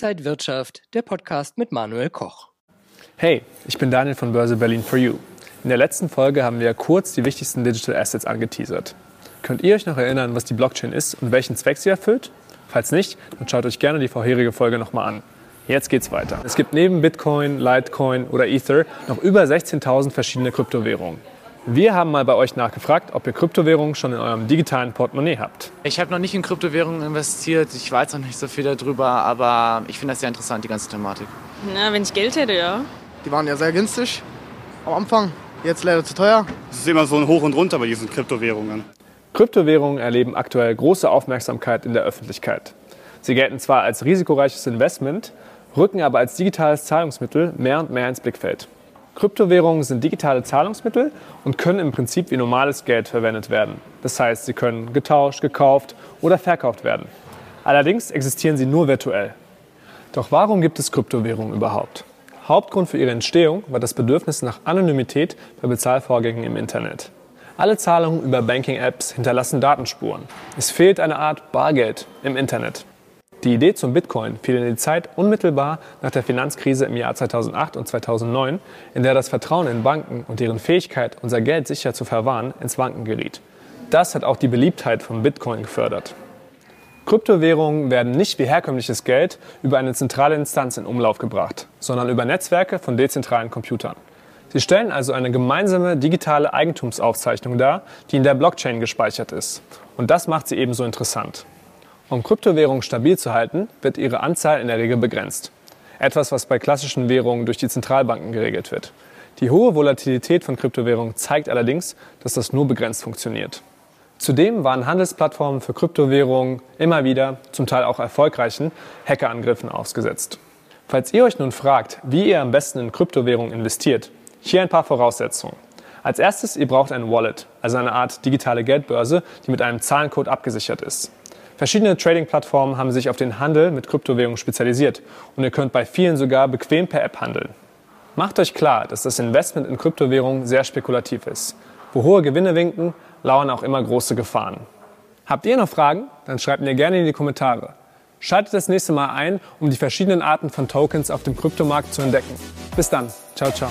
Inside Wirtschaft, der Podcast mit Manuel Koch. Hey, ich bin Daniel von Börse Berlin for You. In der letzten Folge haben wir kurz die wichtigsten Digital Assets angeteasert. Könnt ihr euch noch erinnern, was die Blockchain ist und welchen Zweck sie erfüllt? Falls nicht, dann schaut euch gerne die vorherige Folge nochmal an. Jetzt geht's weiter. Es gibt neben Bitcoin, Litecoin oder Ether noch über 16.000 verschiedene Kryptowährungen. Wir haben mal bei euch nachgefragt, ob ihr Kryptowährungen schon in eurem digitalen Portemonnaie habt. Ich habe noch nicht in Kryptowährungen investiert, ich weiß noch nicht so viel darüber, aber ich finde das sehr interessant, die ganze Thematik. Na, wenn ich Geld hätte, ja. Die waren ja sehr günstig am Anfang, jetzt leider zu teuer. Es ist immer so ein Hoch und Runter bei diesen Kryptowährungen. Kryptowährungen erleben aktuell große Aufmerksamkeit in der Öffentlichkeit. Sie gelten zwar als risikoreiches Investment, rücken aber als digitales Zahlungsmittel mehr und mehr ins Blickfeld. Kryptowährungen sind digitale Zahlungsmittel und können im Prinzip wie normales Geld verwendet werden. Das heißt, sie können getauscht, gekauft oder verkauft werden. Allerdings existieren sie nur virtuell. Doch warum gibt es Kryptowährungen überhaupt? Hauptgrund für ihre Entstehung war das Bedürfnis nach Anonymität bei Bezahlvorgängen im Internet. Alle Zahlungen über Banking-Apps hinterlassen Datenspuren. Es fehlt eine Art Bargeld im Internet. Die Idee zum Bitcoin fiel in die Zeit unmittelbar nach der Finanzkrise im Jahr 2008 und 2009, in der das Vertrauen in Banken und deren Fähigkeit, unser Geld sicher zu verwahren, ins Wanken geriet. Das hat auch die Beliebtheit von Bitcoin gefördert. Kryptowährungen werden nicht wie herkömmliches Geld über eine zentrale Instanz in Umlauf gebracht, sondern über Netzwerke von dezentralen Computern. Sie stellen also eine gemeinsame digitale Eigentumsaufzeichnung dar, die in der Blockchain gespeichert ist. Und das macht sie ebenso interessant. Um Kryptowährungen stabil zu halten, wird ihre Anzahl in der Regel begrenzt. Etwas, was bei klassischen Währungen durch die Zentralbanken geregelt wird. Die hohe Volatilität von Kryptowährungen zeigt allerdings, dass das nur begrenzt funktioniert. Zudem waren Handelsplattformen für Kryptowährungen immer wieder, zum Teil auch erfolgreichen, Hackerangriffen ausgesetzt. Falls ihr euch nun fragt, wie ihr am besten in Kryptowährungen investiert, hier ein paar Voraussetzungen. Als erstes, ihr braucht ein Wallet, also eine Art digitale Geldbörse, die mit einem Zahlencode abgesichert ist. Verschiedene Trading-Plattformen haben sich auf den Handel mit Kryptowährungen spezialisiert und ihr könnt bei vielen sogar bequem per App handeln. Macht euch klar, dass das Investment in Kryptowährungen sehr spekulativ ist. Wo hohe Gewinne winken, lauern auch immer große Gefahren. Habt ihr noch Fragen? Dann schreibt mir gerne in die Kommentare. Schaltet das nächste Mal ein, um die verschiedenen Arten von Tokens auf dem Kryptomarkt zu entdecken. Bis dann. Ciao, ciao.